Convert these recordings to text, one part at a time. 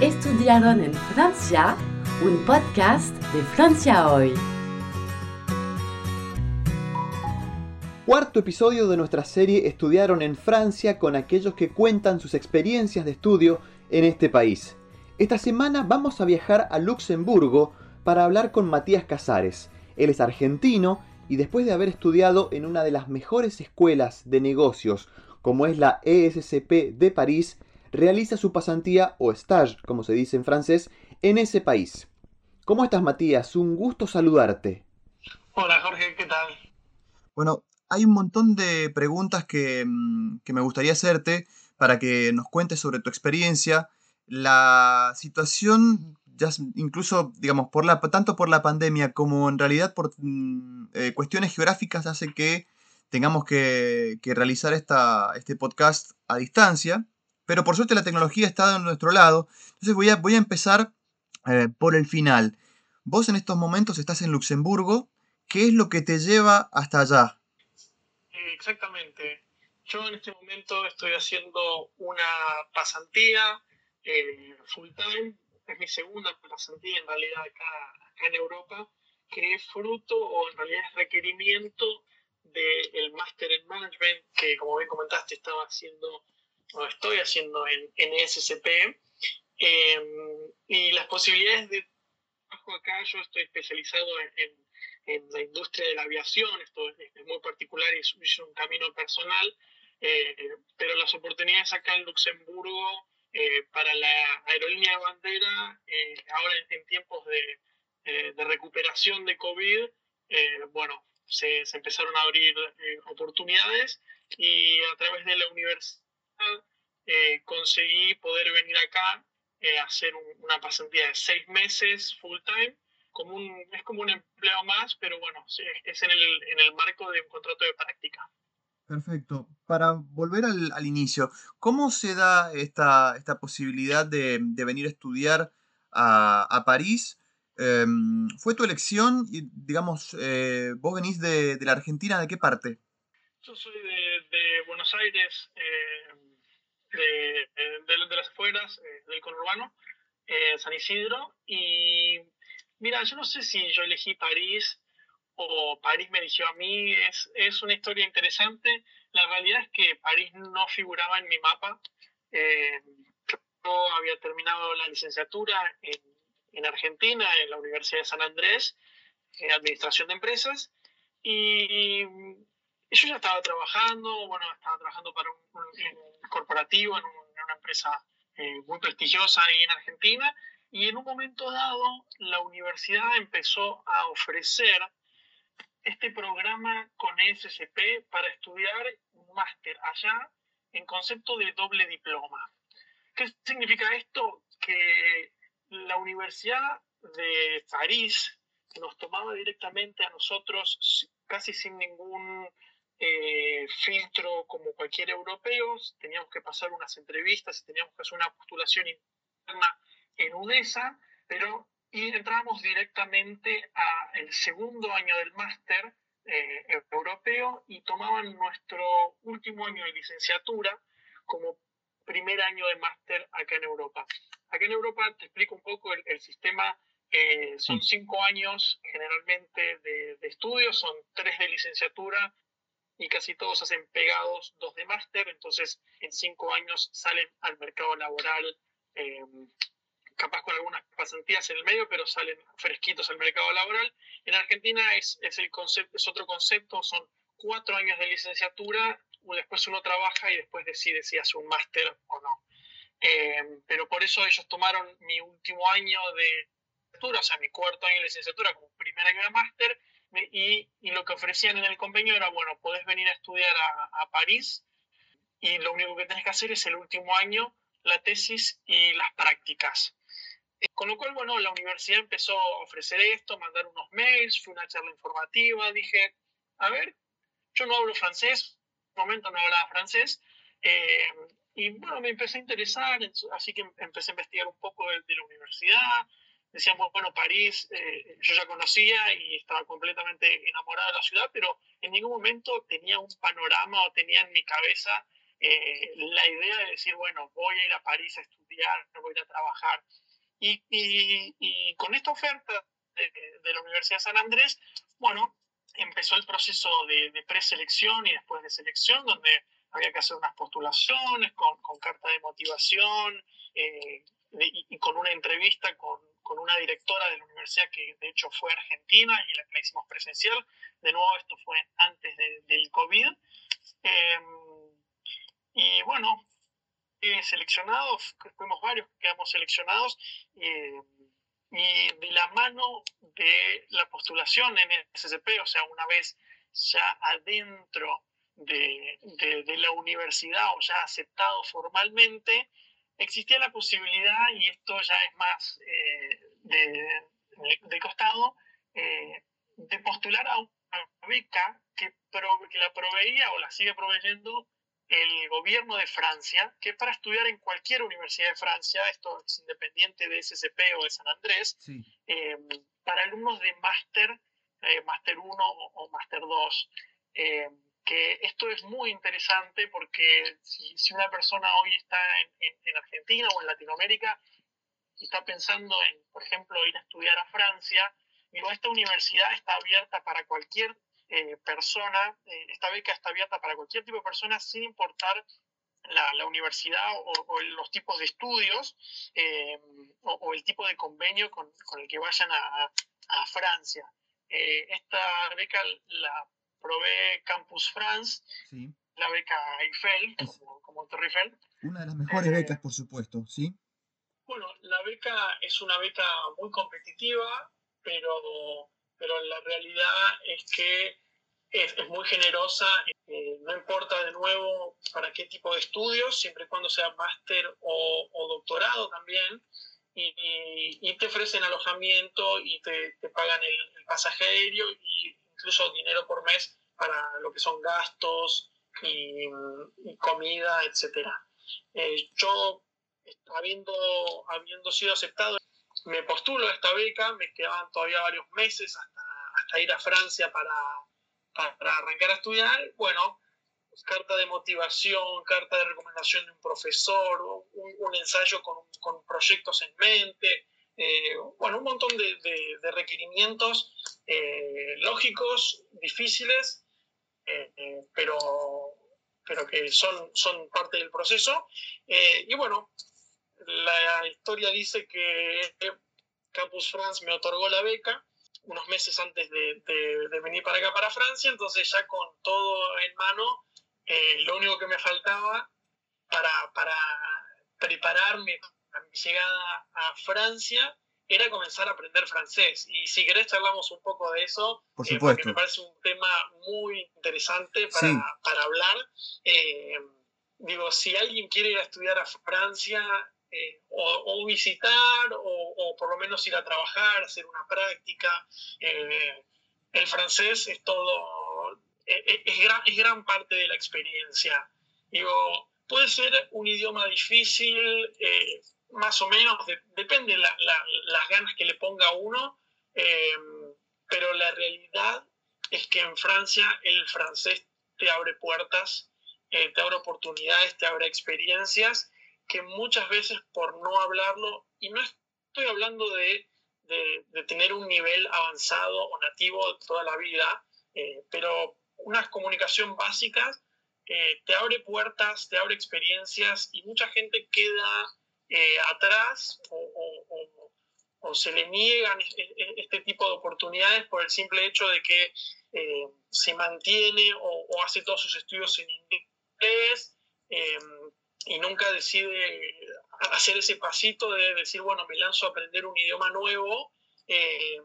Estudiaron en Francia, un podcast de Francia Hoy. Cuarto episodio de nuestra serie Estudiaron en Francia con aquellos que cuentan sus experiencias de estudio en este país. Esta semana vamos a viajar a Luxemburgo para hablar con Matías Casares. Él es argentino y después de haber estudiado en una de las mejores escuelas de negocios, como es la ESCP de París, realiza su pasantía o stage, como se dice en francés, en ese país. ¿Cómo estás, Matías? Un gusto saludarte. Hola, Jorge, ¿qué tal? Bueno, hay un montón de preguntas que, mm, que me gustaría hacerte para que nos cuentes sobre tu experiencia. La situación, ya incluso, digamos, por la, tanto por la pandemia como en realidad por mm, eh, cuestiones geográficas, hace que tengamos que, que realizar esta, este podcast a distancia. Pero por suerte la tecnología está de nuestro lado. Entonces voy a, empezar eh, por el final. Vos en estos momentos estás en Luxemburgo. ¿Qué es lo que te lleva hasta allá? Exactamente. Yo en este momento estoy haciendo una pasantía eh, full time. Es mi segunda pasantía en realidad acá, acá en Europa, que es fruto o en realidad es requerimiento del máster en management que como bien comentaste estaba haciendo o estoy haciendo en, en SCP. Em, y las posibilidades de trabajo acá, yo estoy especializado en, en, la industria de la aviación, esto es, muy particular y es, un camino personal, eh, pero las oportunidades acá en Luxemburgo eh, para la aerolínea de bandera, eh, ahora en, tiempos de, de, recuperación de COVID, bueno, se, se, empezaron a abrir oportunidades y a través de la universidad eh, conseguí poder venir acá eh, a hacer una pasantía de seis meses full time. Como un, es como un empleo más, pero bueno, es en el, en el marco de un contrato de práctica. Perfecto. Para volver al, al, inicio, ¿cómo se da esta, esta posibilidad de, de, venir a estudiar a, a París? Eh, ¿Fue tu elección? Y, digamos, eh, vos venís de, de, la Argentina, ¿de qué parte? Yo soy de, de Buenos Aires, eh, de, de, las afueras, eh, del conurbano, eh, San Isidro. Y mira, yo no sé si yo elegí París o París me eligió a mí, es, es una historia interesante. La realidad es que París no figuraba en mi mapa. yo había terminado la licenciatura en, en, Argentina, en la Universidad de San Andrés, en Administración de Empresas, y yo ya estaba trabajando, bueno, estaba trabajando para un, corporativo en, una empresa eh, muy prestigiosa ahí en Argentina, y en un momento dado la universidad empezó a ofrecer este programa con SCP para estudiar un máster allá en concepto de doble diploma. ¿Qué significa esto? Que la Universidad de París nos tomaba directamente a nosotros casi sin ningún eh, filtro como cualquier europeo, teníamos que pasar unas entrevistas, teníamos que hacer una postulación interna en UNESA, pero y entramos directamente al segundo año del máster eh, europeo y tomaban nuestro último año de licenciatura como primer año de máster acá en Europa. Acá en Europa, te explico un poco el, sistema, eh, son cinco años generalmente de, de estudio, son tres de licenciatura y casi todos hacen pegados dos de máster, entonces en cinco años salen al mercado laboral, eh, capaz con algunas pasantías en el medio, pero salen fresquitos al mercado laboral. En Argentina es, es, el concepto, es otro concepto, son cuatro años de licenciatura, después uno trabaja y después decide si hace un máster o no. Eh, pero por eso ellos tomaron mi último año de licenciatura, o sea, mi cuarto año de licenciatura como primer año de máster, y, y, lo que ofrecían en el convenio era, bueno, podés venir a estudiar a, a, París y lo único que tenés que hacer es el último año, la tesis y las prácticas. Eh, con lo cual, bueno, la universidad empezó a ofrecer esto, mandar unos mails, fue una charla informativa, dije, a ver, yo no hablo francés, en un momento no hablaba francés, eh, y bueno, me empecé a interesar, así que empecé a investigar un poco de, de la universidad, decíamos, bueno, París eh, yo ya conocía y estaba completamente enamorada de la ciudad, pero en ningún momento tenía un panorama o tenía en mi cabeza la idea de decir, bueno, voy a ir a París a estudiar, voy a ir a trabajar. Y, y, con esta oferta de, de, la Universidad de San Andrés, bueno, empezó el proceso de, de preselección y después de selección, donde había que hacer unas postulaciones con, con carta de motivación eh, y, con una entrevista con, con, una directora de la universidad que de hecho fue argentina y la, la hicimos presencial. De nuevo, esto fue antes del COVID. Em, y bueno, seleccionados, fuimos varios que quedamos seleccionados. Eh, y de la mano de la postulación en el SCP, o sea, una vez ya adentro de, de, la universidad o ya aceptado formalmente, existía la posibilidad, y esto ya es más eh, de, de, costado, eh, de postular a una beca que, que la proveía o la sigue proveyendo el gobierno de Francia, que para estudiar en cualquier universidad de Francia, esto es independiente de SCP o de San Andrés, eh, para alumnos de máster, máster 1 o, máster 2. Que esto es muy interesante porque si, una persona hoy está en, en, Argentina o en Latinoamérica y está pensando en, por ejemplo, ir a estudiar a Francia, digo, esta universidad está abierta para cualquier eh, persona, eh, esta beca está abierta para cualquier tipo de persona sin importar la, universidad o, los tipos de estudios eh, o, el tipo de convenio con, con el que vayan a, a Francia. esta beca la provee Campus France, la beca Eiffel, como, como Torre Eiffel. Una de las mejores becas, por supuesto, ¿sí? Bueno, la beca es una beca muy competitiva, pero pero la realidad es que es, muy generosa, eh, no importa de nuevo para qué tipo de estudios, siempre y cuando sea máster o, doctorado también, y, te ofrecen alojamiento y te, pagan el, pasaje aéreo e incluso dinero por mes para lo que son gastos y, comida, etc. Eh, yo, habiendo, habiendo sido aceptado, me postulo a esta beca, me quedaban todavía varios meses hasta, hasta ir a Francia para, para, arrancar a estudiar. Bueno, carta de motivación, carta de recomendación de un profesor, un, ensayo con, con, proyectos en mente, eh, bueno, un montón de, de, requerimientos eh, lógicos, difíciles, eh, pero, pero que son, son parte del proceso. y bueno, la historia dice que Campus France me otorgó la beca unos meses antes de, de, venir para acá, para Francia, entonces ya con todo en mano, eh, lo único que me faltaba para, para prepararme llegada a Francia era comenzar a aprender francés. Y si querés charlamos un poco de eso, Por eh, porque me parece un tema muy interesante para, para hablar. Eh, digo, si alguien quiere ir a estudiar a Francia, eh, o, visitar o, por lo menos ir a trabajar, hacer una práctica. Eh, el francés es todo, eh, es, gran, es, gran, parte de la experiencia. Digo, puede ser un idioma difícil, más o menos, depende la, las ganas que le ponga uno, pero la realidad es que en Francia el francés te abre puertas, te abre oportunidades, te abre experiencias que muchas veces por no hablarlo, y no estoy hablando de, tener un nivel avanzado o nativo toda la vida, eh, pero una comunicación básica eh, te abre puertas, te abre experiencias y mucha gente queda eh, atrás o, se le niegan este, tipo de oportunidades por el simple hecho de que se mantiene o, hace todos sus estudios en inglés y nunca decide hacer ese pasito de decir, bueno, me lanzo a aprender un idioma nuevo. Eh,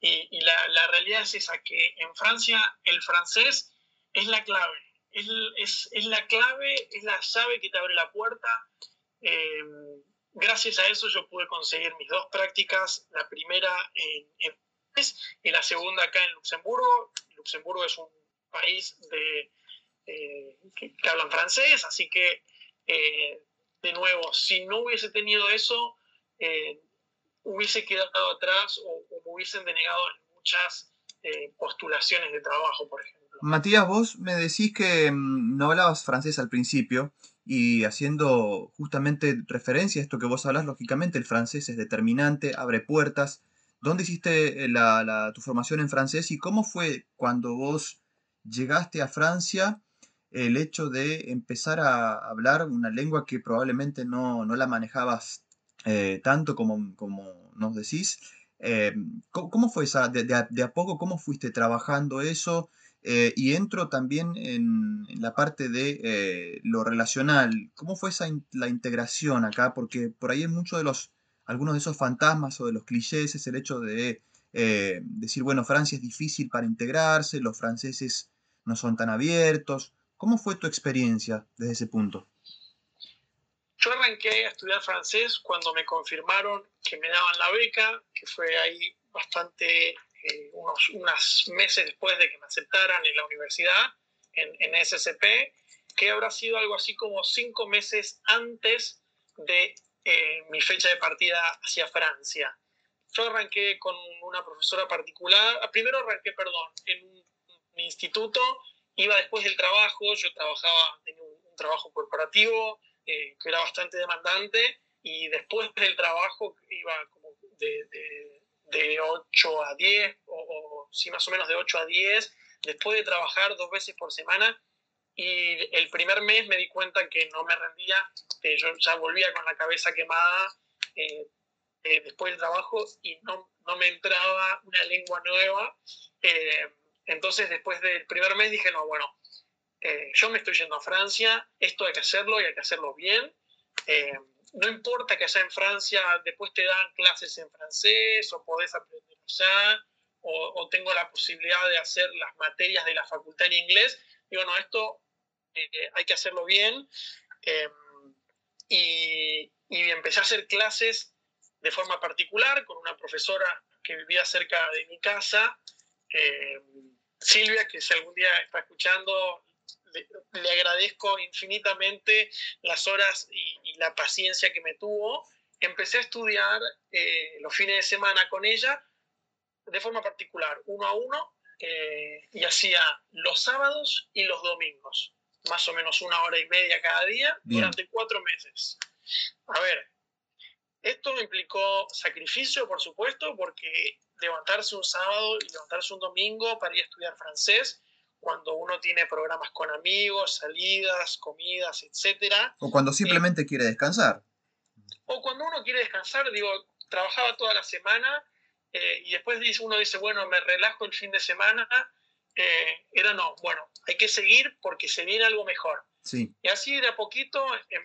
y, la, realidad es esa, que en Francia el francés es la clave, es, es la clave, es la llave que te abre la puerta. Eh, gracias a eso yo pude conseguir mis dos prácticas, la primera en, en y la segunda acá en Luxemburgo. Luxemburgo es un país de, eh, que, que, hablan francés, así que eh, de nuevo, si no hubiese tenido eso, eh, hubiese quedado atrás o, me hubiesen denegado en muchas postulaciones de trabajo, por ejemplo. Matías, vos me decís que mm, no hablabas francés al principio y haciendo justamente referencia a esto que vos hablas, lógicamente el francés es determinante, abre puertas. ¿Dónde hiciste la, tu formación en francés y cómo fue cuando vos llegaste a Francia el hecho de empezar a hablar una lengua que probablemente no, la manejabas eh, tanto como, como, nos decís? Eh, ¿cómo, fue esa, de, a, poco, cómo fuiste trabajando eso? Eh, y entro también en, la parte de eh, lo relacional. ¿Cómo fue esa la integración acá? Porque por ahí hay muchos de los, algunos de esos fantasmas o de los clichés es el hecho de eh, decir, bueno, Francia es difícil para integrarse, los franceses no son tan abiertos. ¿Cómo fue tu experiencia desde ese punto? Yo arranqué a estudiar francés cuando me confirmaron que me daban la beca, que fue ahí bastante eh, unos, meses después de que me aceptaran en la universidad, en, en SCP, que habrá sido algo así como cinco meses antes de eh, mi fecha de partida hacia Francia. Yo arranqué con una profesora particular, ah, primero arranqué, perdón, en un, instituto, iba después del trabajo, yo trabajaba, tenía un, trabajo corporativo eh, que era bastante demandante y después del trabajo iba como de de 8 a 10, o, sí, más o menos de 8 a 10, después de trabajar dos veces por semana. Y el primer mes me di cuenta que no me rendía, que yo ya volvía con la cabeza quemada eh, eh, después del trabajo y no, no, me entraba una lengua nueva. Eh, entonces, después del primer mes dije, no, bueno, yo me estoy yendo a Francia, esto hay que hacerlo y hay que hacerlo bien no importa que allá en Francia después te dan clases en francés o podés aprender allá, o, tengo la posibilidad de hacer las materias de la facultad en inglés. Digo, no, esto eh, hay que hacerlo bien. Em, y, empecé a hacer clases de forma particular con una profesora que vivía cerca de mi casa, em, Silvia, que si algún día está escuchando, le, agradezco infinitamente las horas y, la paciencia que me tuvo. Empecé a estudiar eh, los fines de semana con ella de forma particular, uno a uno, eh, y hacía los sábados y los domingos, más o menos una hora y media cada día, durante cuatro meses. A ver, esto me implicó sacrificio, por supuesto, porque levantarse un sábado y levantarse un domingo para ir a estudiar francés cuando uno tiene programas con amigos, salidas, comidas, etc. O cuando simplemente quiere descansar. O cuando uno quiere descansar, digo, trabajaba toda la semana eh, y después uno dice, bueno, me relajo el fin de semana. Eh, era no, bueno, hay que seguir porque se viene algo mejor. Sí. Y así de a poquito, em,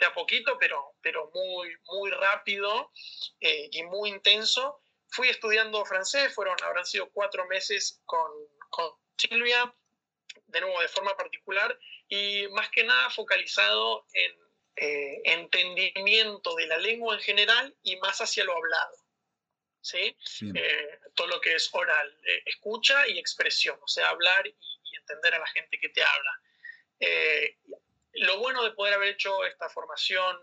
de a poquito, pero, pero muy, muy rápido eh, y muy intenso, fui estudiando francés, fueron, habrán sido cuatro meses con, con Silvia, de nuevo de forma particular, y más que nada focalizado en eh, entendimiento de la lengua en general y más hacia lo hablado. ¿sí? Eh, todo lo que es oral, eh, escucha y expresión, o sea, hablar y, entender a la gente que te habla. lo bueno de poder haber hecho esta formación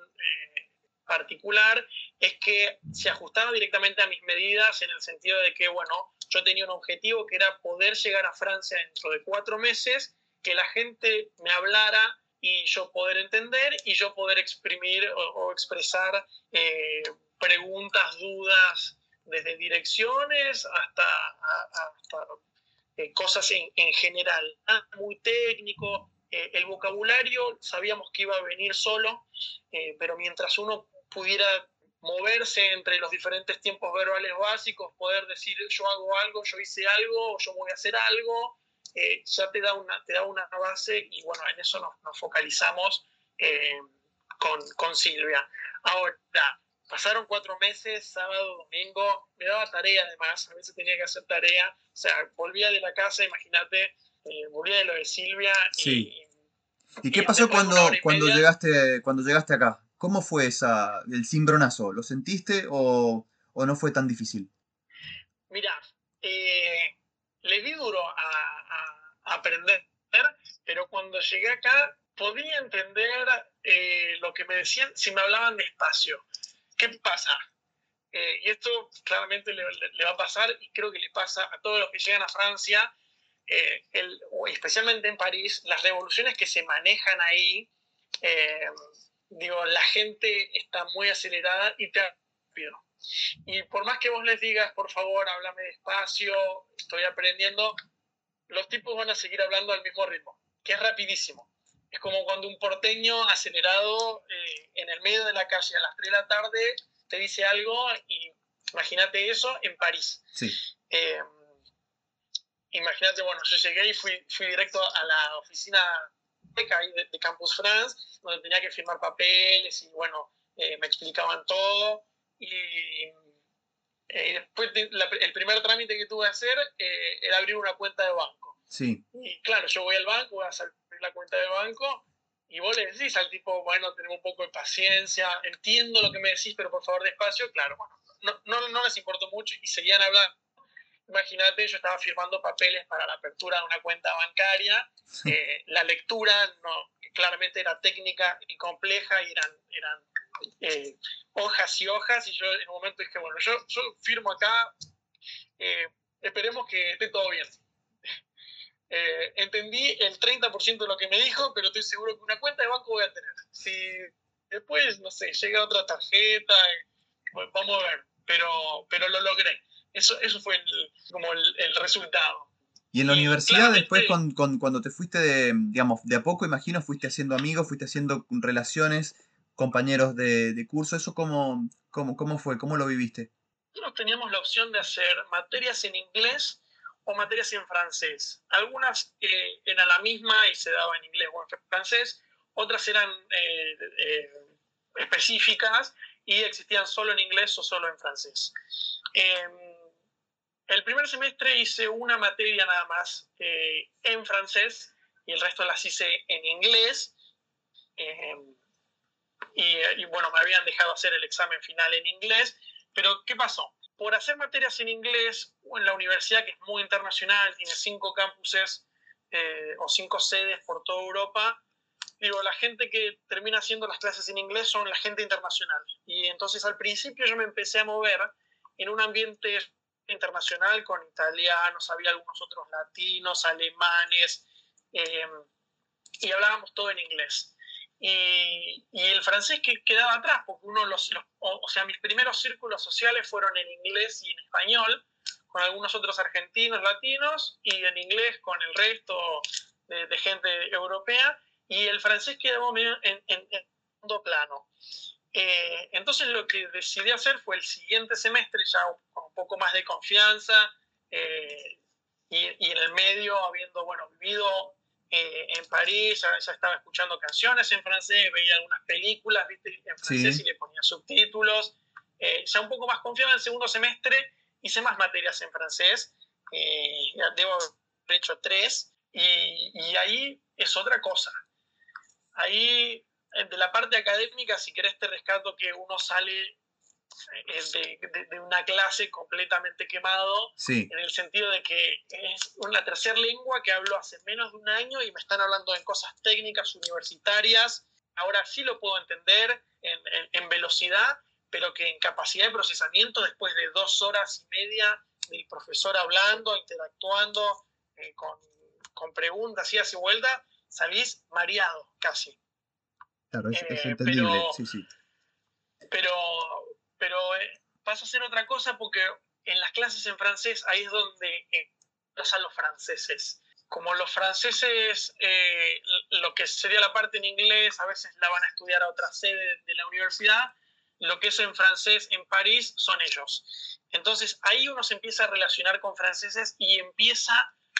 particular es que se ajustaba directamente a mis medidas en el sentido de que, bueno, yo tenía un objetivo que era poder llegar a Francia dentro de cuatro meses, que la gente me hablara y yo poder entender y yo poder exprimir o, expresar eh, preguntas, dudas, desde direcciones hasta, eh, cosas en, general, muy técnico. Eh, el vocabulario sabíamos que iba a venir solo, pero mientras uno pudiera moverse entre los diferentes tiempos verbales básicos, poder decir yo hago algo, yo hice algo, yo voy a hacer algo, eh, ya te da, una, te da una base y bueno, en eso nos, focalizamos eh, con, con, Silvia. Ahora, pasaron cuatro meses, sábado, domingo, me daba tarea además, a veces tenía que hacer tarea, o sea, volvía de la casa, imagínate, eh, volvía de lo de Silvia. Sí. Y, ¿Y qué pasó cuando, cuando, llegaste, cuando llegaste acá? ¿Cómo fue esa, el cimbronazo? ¿Lo sentiste o, no fue tan difícil? Mira, eh, le di duro a, aprender, pero cuando llegué acá podía entender eh, lo que me decían si me hablaban despacio. ¿Qué pasa? Eh, y esto claramente le, va a pasar y creo que le pasa a todos los que llegan a Francia. eh, especialmente en París, las revoluciones que se manejan ahí, digo, la gente está muy acelerada y te rápido. Y por más que vos les digas, por favor, háblame despacio, estoy aprendiendo, los tipos van a seguir hablando al mismo ritmo, que es rapidísimo. Es como cuando un porteño acelerado eh, en el medio de la calle a las 3 de la tarde te dice algo y imagínate eso en París. Sí. Eh, imagínate, bueno, yo llegué y fui, fui directo a la oficina de, de, Campus France, donde tenía que firmar papeles y bueno, eh, me explicaban todo. Y después el primer trámite que tuve que hacer era abrir una cuenta de banco. Sí. Y claro, yo voy al banco, voy a salir la cuenta de banco y vos le decís al tipo, bueno, tenemos un poco de paciencia, entiendo lo que me decís, pero por favor despacio, claro, bueno, no, no, no les importó mucho y seguían hablando. Imagínate, yo estaba firmando papeles para la apertura de una cuenta bancaria, eh, la lectura no, claramente era técnica y compleja y eran, eran eh, hojas y hojas y yo en un momento dije, bueno, yo, yo firmo acá, eh, esperemos que esté todo bien. Eh, entendí el 30% de lo que me dijo, pero estoy seguro que una cuenta de banco voy a tener. Si después, no sé, llega otra tarjeta, vamos a ver, pero, pero lo logré. Eso, eso fue como el, resultado. Y en la universidad, después, con, cuando te fuiste de, digamos, de a poco, imagino, fuiste haciendo amigos, fuiste haciendo relaciones, compañeros de, de curso, ¿eso cómo, cómo, cómo fue? ¿Cómo lo viviste? Nosotros teníamos la opción de hacer materias en inglés o materias en francés. Algunas eh, eran la misma y se daba en inglés o en francés, otras eran eh, eh, específicas y existían solo en inglés o solo en francés. El primer semestre hice una materia nada más en francés y el resto las hice en inglés. Em, y, y bueno, me habían dejado hacer el examen final en inglés, pero ¿qué pasó? por hacer materias en inglés en la universidad, que es muy internacional, tiene cinco campuses eh, o cinco sedes por toda Europa, digo, la gente que termina haciendo las clases en inglés son la gente internacional. Y entonces al principio yo me empecé a mover en un ambiente internacional con italianos, había algunos otros latinos, alemanes, eh, y hablábamos todo en inglés. Y, el francés que quedaba atrás, porque uno los, o, sea, mis primeros círculos sociales fueron en inglés y en español, con algunos otros argentinos, latinos, y en inglés con el resto de, gente europea, y el francés quedaba en, en, en segundo plano. Eh, entonces lo que decidí hacer fue el siguiente semestre, ya un poco más de confianza, eh, y, y, en el medio, habiendo bueno, vivido eh, en París, ya, estaba escuchando canciones en francés, veía algunas películas ¿viste? en francés y le ponía subtítulos. Eh, ya un poco más confiado en el segundo semestre, hice más materias en francés, eh, debo haber hecho tres, y, y ahí es otra cosa. Ahí, de la parte académica, si querés te rescato que uno sale de, de, una clase completamente quemado, en el sentido de que es una tercera lengua que hablo hace menos de un año y me están hablando en cosas técnicas universitarias. Ahora sí lo puedo entender en, en, velocidad, pero que en capacidad de procesamiento, después de dos horas y media del profesor hablando, interactuando, eh, con, con, preguntas y hace vuelta, salís mareado casi. Claro, es, eh, entendible, sí, sí. Pero pero eh, pasa a ser otra cosa porque en las clases en francés ahí es donde eh, a los franceses. Como los franceses, eh, lo que sería la parte en inglés, a veces la van a estudiar a otra sede de la universidad, lo que es en francés en París son ellos. Entonces ahí uno se empieza a relacionar con franceses y empieza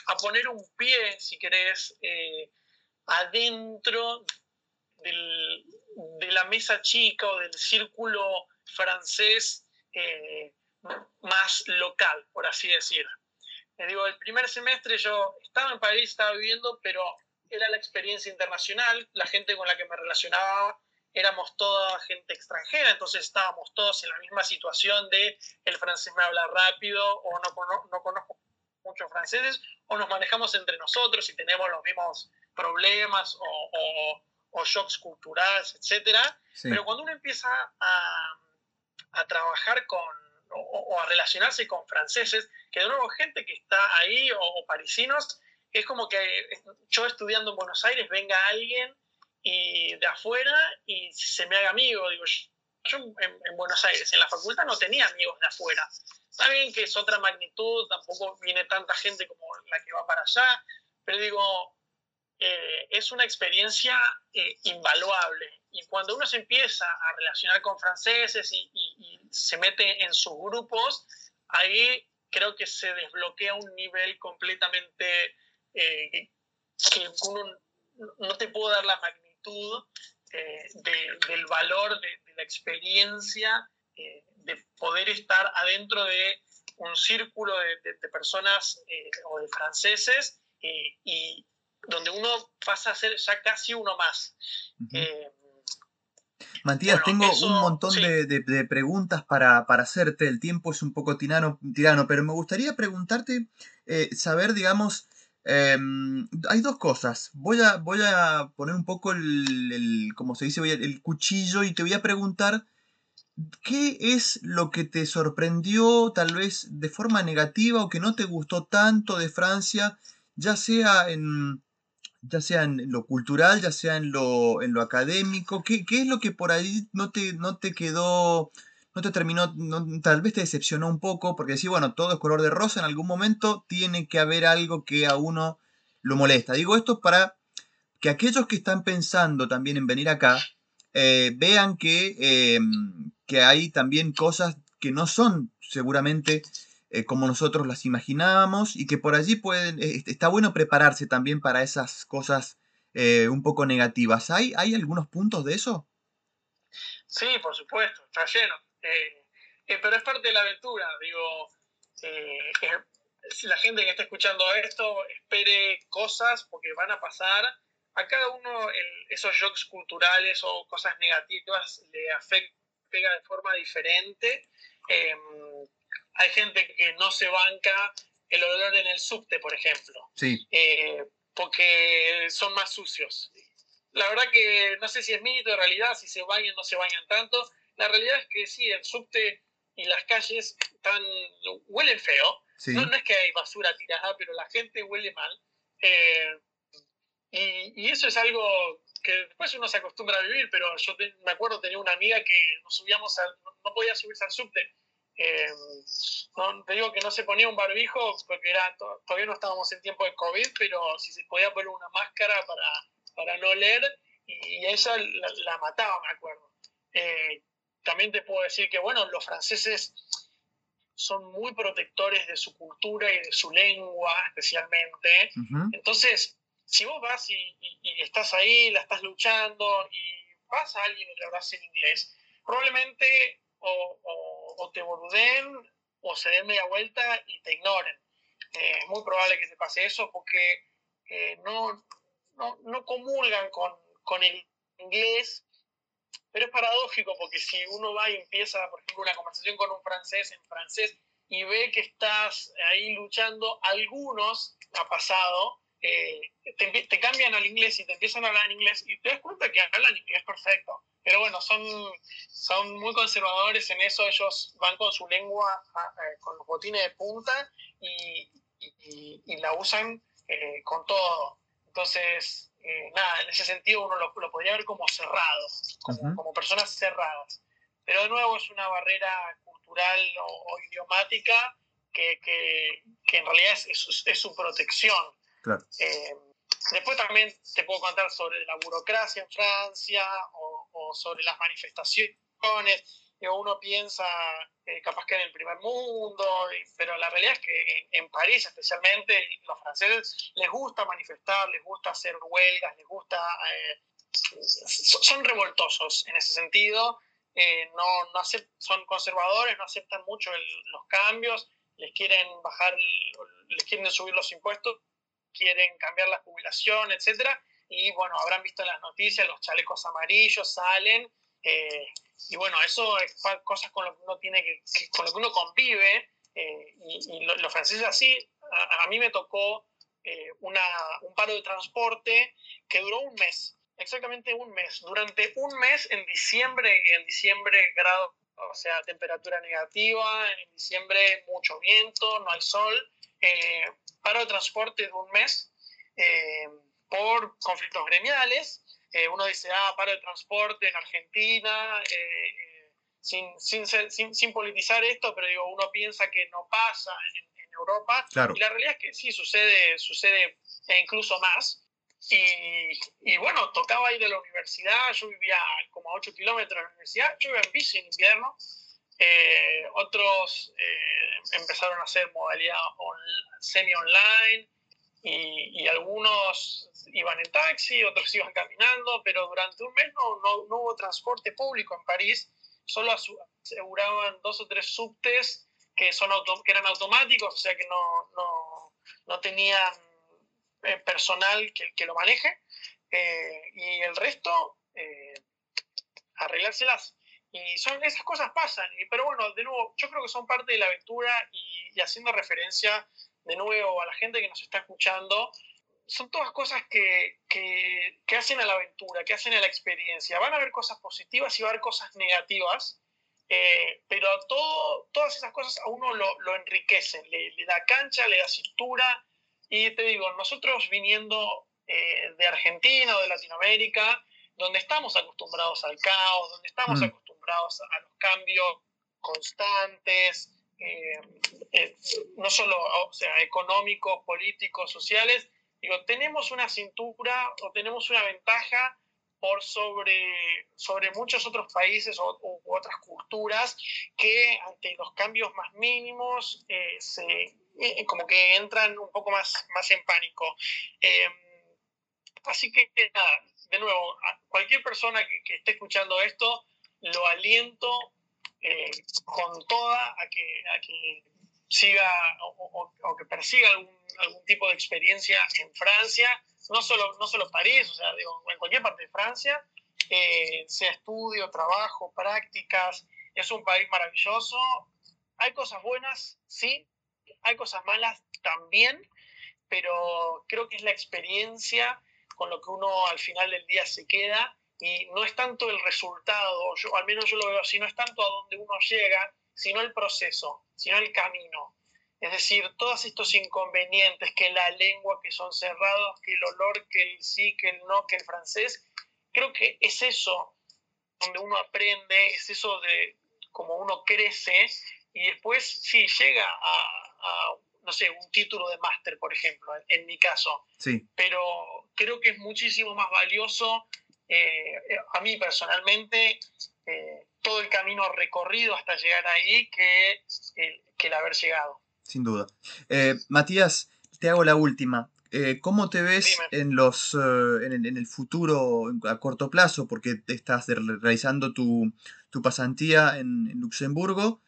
a poner un pie, si querés, adentro de la mesa chica o del círculo francés eh, más local, por así decir. Les digo, el primer semestre yo estaba en París, estaba viviendo, pero era la experiencia internacional, la gente con la que me relacionaba éramos toda gente extranjera, entonces estábamos todos en la misma situación de el francés me habla rápido o no, no conozco muchos franceses, o nos manejamos entre nosotros y tenemos los mismos problemas o, o, shocks culturales, etc. Pero cuando uno empieza a, a trabajar con o, a relacionarse con franceses, que de nuevo gente que está ahí o, parisinos, es como que yo estudiando en Buenos Aires venga alguien y de afuera y se me haga amigo. Digo, yo en, Buenos Aires, en la facultad, no tenía amigos de afuera. Está bien que es otra magnitud, tampoco viene tanta gente como la que va para allá, pero digo, eh, es una experiencia eh, invaluable. Y cuando uno se empieza a relacionar con franceses y, se mete en sus grupos, ahí creo que se desbloquea un nivel completamente eh, que uno no te puedo dar la magnitud del valor de, la experiencia de poder estar adentro de un círculo de, personas o de franceses y, donde uno pasa a ser ya casi uno más. Eh, Matías, tengo un montón de, preguntas para, hacerte. El tiempo es un poco tirano, tirano pero me gustaría preguntarte, eh, saber, digamos, em, hay dos cosas. Voy a, voy a poner un poco el, como se dice, el cuchillo y te voy a preguntar qué es lo que te sorprendió tal vez de forma negativa o que no te gustó tanto de Francia, ya sea en, ya sea en lo cultural, ya sea en lo, en lo académico? ¿Qué, ¿Qué, es lo que por ahí no te, no te quedó, no te terminó, tal vez te decepcionó un poco? Porque decís, bueno, todo es color de rosa, en algún momento tiene que haber algo que a uno lo molesta. Digo esto para que aquellos que están pensando también en venir acá eh, vean que, em, que hay también cosas que no son seguramente eh, como nosotros las imaginábamos y que por allí pueden, eh, está bueno prepararse también para esas cosas eh, un poco negativas. ¿Hay, ¿Hay algunos puntos de eso? Sí, por supuesto, está lleno. pero es parte de la aventura, digo, la gente que está escuchando esto espere cosas porque van a pasar, a cada uno esos shocks culturales o cosas negativas le afecta de forma diferente. Em, hay gente que no se banca el olor en el subte, por ejemplo. Sí. Eh, porque son más sucios. La verdad que no sé si es mito de realidad, si se bañan o no se bañan tanto. La realidad es que sí, el subte y las calles están, huelen feo. No, es que hay basura tirada, pero la gente huele mal. Eh, y, eso es algo que después uno se acostumbra a vivir, pero yo me acuerdo tenía una amiga que nos subíamos no podía subirse al subte eh, no, te digo que no se ponía un barbijo porque era todavía no estábamos en tiempo de COVID, pero si se podía poner una máscara para, para no leer y ella la, mataba, me acuerdo. Eh, también te puedo decir que, bueno, los franceses son muy protectores de su cultura y de su lengua, especialmente. Entonces, si vos vas y, estás ahí, la estás luchando y vas a alguien y le hablas en inglés, probablemente o, te boluden o se den media vuelta y te ignoren. Eh, es muy probable que te pase eso porque eh, no, no, no, comulgan con, con, el inglés, pero es paradójico porque si uno va y empieza, por ejemplo, una conversación con un francés en francés y ve que estás ahí luchando, algunos ha pasado, eh, te, te, cambian al inglés y te empiezan a hablar en inglés y te das cuenta que hablan inglés perfecto. Pero bueno, son, son muy conservadores en eso, ellos van con su lengua, eh, con los botines de punta y, y, la usan eh, con todo. Entonces, eh, nada, en ese sentido uno lo, lo podría ver como cerrado, como, como, personas cerradas. Pero de nuevo es una barrera cultural o, idiomática que, que, que, en realidad es, es, su protección. Claro. Después también te puedo contar sobre la burocracia en Francia o, sobre las manifestaciones. Uno piensa eh, capaz que en el primer mundo, pero la realidad es que en, París especialmente los franceses les gusta manifestar, les gusta hacer huelgas, les gusta... Eh, son revoltosos en ese sentido, eh, no, no son conservadores, no aceptan mucho los cambios, les quieren bajar, les quieren subir los impuestos quieren cambiar la jubilación, etcétera. Y bueno, habrán visto en las noticias, los chalecos amarillos salen. Eh, y bueno, eso es cosas con lo que uno tiene que, con lo que uno convive. Eh, y, los franceses así, a, mí me tocó eh, una, un paro de transporte que duró un mes, exactamente un mes. Durante un mes en diciembre, en diciembre grado, o sea, temperatura negativa, en diciembre mucho viento, no hay sol paro de transporte de un mes eh, por conflictos gremiales. Eh, uno dice, ah, para el transporte en Argentina, sin, sin, sin, sin, politizar esto, pero digo, uno piensa que no pasa en, Europa. Y la realidad es que sí, sucede, sucede e incluso más. Y, y, bueno, tocaba ir a la universidad, yo vivía como a 8 kilómetros de la universidad, yo iba en bici en invierno, eh, otros eh, empezaron a hacer modalidad semi-online y, y, algunos iban en taxi, otros iban caminando, pero durante un mes no, no, hubo transporte público en París, solo aseguraban dos o tres subtes que, son que eran automáticos, o sea que no, no, no tenían eh, personal que, que, lo maneje, y el resto, arreglárselas. Y son, esas cosas pasan, pero bueno, de nuevo, yo creo que son parte de la aventura y, haciendo referencia de nuevo a la gente que nos está escuchando, son todas cosas que, que, que, hacen a la aventura, que hacen a la experiencia. Van a haber cosas positivas y va a haber cosas negativas, eh, pero todo, todas esas cosas a uno lo, lo enriquecen, le, le, da cancha, le da cintura. Y te digo, nosotros viniendo eh, de Argentina o de Latinoamérica, donde estamos acostumbrados al caos, donde estamos mm. acostumbrados a los cambios constantes, eh, eh, no solo o sea, económicos, políticos, sociales, digo, tenemos una cintura o tenemos una ventaja por sobre, sobre muchos otros países o, u otras culturas que ante los cambios más mínimos eh, se, como que entran un poco más, más en pánico. así que de nuevo, cualquier persona que, esté escuchando esto, lo aliento eh, con toda a que, a que siga o, que persiga algún, algún, tipo de experiencia en Francia, no solo, no solo París, o sea, digo, en cualquier parte de Francia, eh, sea estudio, trabajo, prácticas, es un país maravilloso. Hay cosas buenas, sí, hay cosas malas también, pero creo que es la experiencia con lo que uno al final del día se queda y no es tanto el resultado, yo, al menos yo lo veo así, no es tanto a donde uno llega, sino el proceso, sino el camino. Es decir, todos estos inconvenientes, que la lengua, que son cerrados, que el olor, que el sí, que el no, que el francés, creo que es eso donde uno aprende, es eso de cómo uno crece y después sí llega a no sé, un título de máster, por ejemplo, en, mi caso. Sí. Pero creo que es muchísimo más valioso, eh, a mí personalmente, eh, todo el camino recorrido hasta llegar ahí que, que el haber llegado. Sin duda. Eh, Matías, te hago la última. ¿Cómo te ves en, los, en el, futuro a corto plazo? Porque estás realizando tu, tu pasantía en, en Luxemburgo.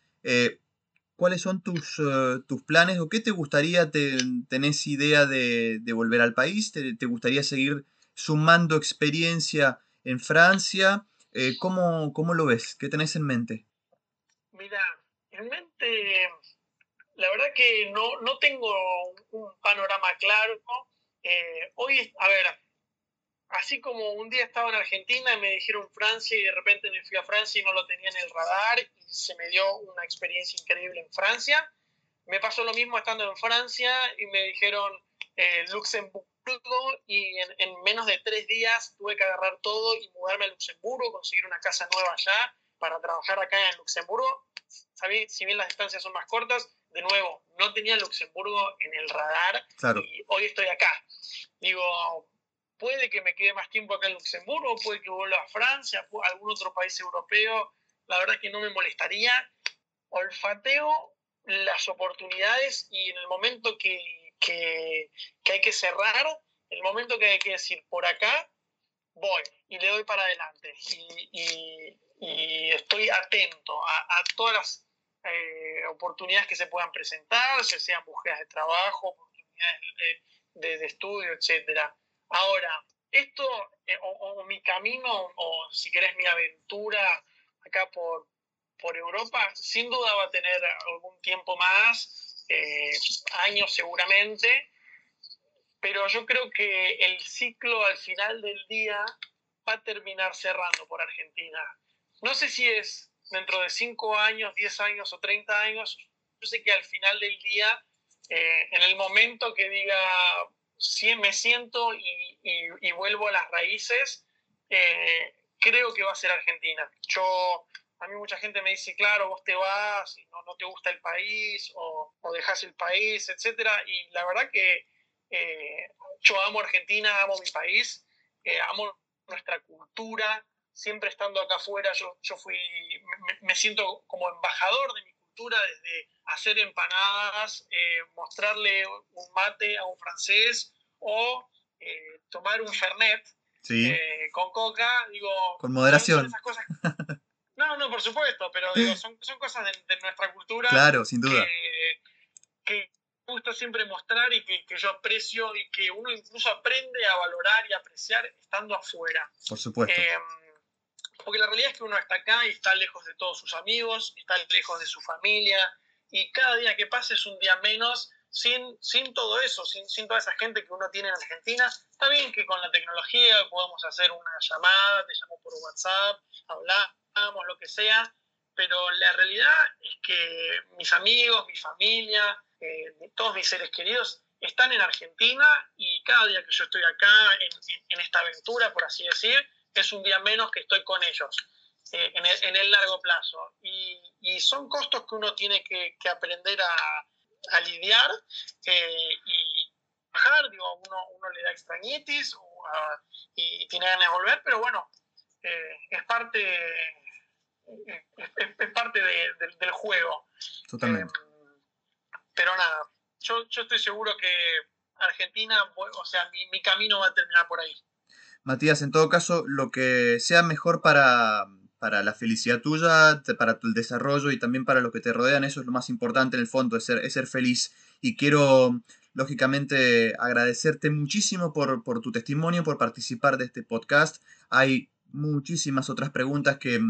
¿Cuáles son tus, eh, tus planes o qué te gustaría? Te, ¿Tenés idea de, de, volver al país? ¿Te, ¿Te, gustaría seguir sumando experiencia en Francia? Eh, ¿cómo, ¿cómo, lo ves? ¿Qué tenés en mente? Mira, en mente, la verdad que no, no tengo un panorama claro. Eh, hoy, a ver, así como un día estaba en Argentina y me dijeron Francia y de repente me fui a Francia y no lo tenía en el radar y se me dio una experiencia increíble en Francia. Me pasó lo mismo estando en Francia y me dijeron eh, Luxemburgo y en, menos de tres días tuve que agarrar todo y mudarme a Luxemburgo, conseguir una casa nueva allá para trabajar acá en Luxemburgo. ¿Sabí? Si bien las distancias son más cortas, de nuevo, no tenía Luxemburgo en el radar y hoy estoy acá. Digo, puede que me quede más tiempo acá en Luxemburgo, puede que vuelva a Francia, a algún otro país europeo, la verdad que no me molestaría. Olfateo las oportunidades y en el momento que, que, hay que cerrar, el momento que hay que decir por acá, voy y le doy para adelante. Y, estoy atento a, todas las eh, oportunidades que se puedan presentar, ya sean búsquedas de trabajo, oportunidades de, de estudio, etcétera Ahora, esto, eh, o, mi camino, o si querés mi aventura acá por, por Europa, sin duda va a tener algún tiempo más, eh, años seguramente, pero yo creo que el ciclo al final del día va a terminar cerrando por Argentina. No sé si es dentro de 5 años, 10 años o 30 años, yo sé que al final del día, eh, en el momento que diga si me siento y, vuelvo a las raíces, eh, creo que va a ser Argentina. Yo, a mí mucha gente me dice, claro, vos te vas y no, no te gusta el país o, o dejas el país, etc. Y la verdad que eh, yo amo Argentina, amo mi país, eh, amo nuestra cultura. Siempre estando acá afuera, yo, yo fui, me siento como embajador de mi cultura desde hacer empanadas, eh, mostrarle un mate a un francés o eh, tomar un fernet con coca, digo... Con moderación. no, no, por supuesto, pero son, son, cosas de, nuestra cultura. Claro, sin duda. Que, me gusta siempre mostrar y que, que, yo aprecio y que uno incluso aprende a valorar y apreciar estando afuera. Por supuesto. Em, porque la realidad es que uno está acá y está lejos de todos sus amigos, está lejos de su familia, y cada día que pasa es un día menos sin, sin todo eso, sin, sin, toda esa gente que uno tiene en Argentina. Está bien que con la tecnología podemos hacer una llamada, te llamo por WhatsApp, hablamos, lo que sea, pero la realidad es que mis amigos, mi familia, eh, todos mis seres queridos están en Argentina y cada día que yo estoy acá en, en esta aventura, por así decir, es un día menos que estoy con ellos. Eh, en, el, largo plazo. Y, son costos que uno tiene que, aprender a, lidiar eh, y bajar. Digo, uno, uno le da extrañitis y tiene ganas de volver, pero bueno, eh, es parte, es, parte del juego. Totalmente. pero nada, yo, yo estoy seguro que Argentina, o sea, mi, mi camino va a terminar por ahí. Matías, en todo caso, lo que sea mejor para, para la felicidad tuya, para el desarrollo y también para los que te rodean. Eso es lo más importante en el fondo, es ser, ser feliz. Y quiero, lógicamente, agradecerte muchísimo por, tu testimonio, por participar de este podcast. Hay muchísimas otras preguntas que,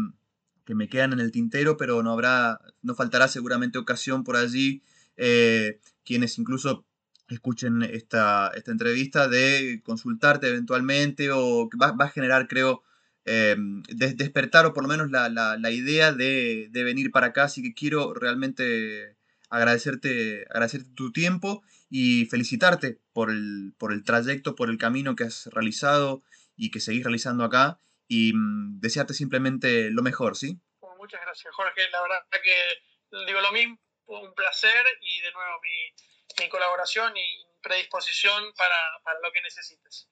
me quedan en el tintero, pero no habrá, no faltará seguramente ocasión por allí. Eh, quienes incluso escuchen esta, esta, entrevista de consultarte eventualmente o va, va a generar, creo, eh, despertar o por lo menos la, la, idea de, de, venir para acá. Así que quiero realmente agradecerte, agradecerte tu tiempo y felicitarte por el, por el trayecto, por el camino que has realizado y que seguís realizando acá y mm, desearte simplemente lo mejor, ¿sí? Muchas gracias, Jorge. La verdad que digo lo mismo, un placer y de nuevo mi, mi colaboración y predisposición para, para lo que necesites.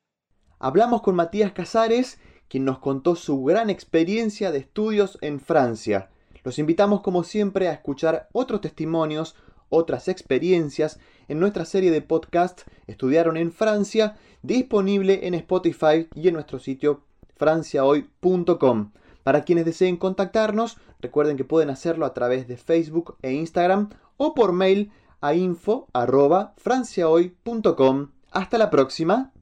Hablamos con Matías Casares quien nos contó su gran experiencia de estudios en Francia. Los invitamos como siempre a escuchar otros testimonios, otras experiencias en nuestra serie de podcast Estudiaron en Francia, disponible en Spotify y en nuestro sitio franciahoy.com. Para quienes deseen contactarnos, recuerden que pueden hacerlo a través de Facebook e Instagram o por mail a info.franciahoy.com. Hasta la próxima.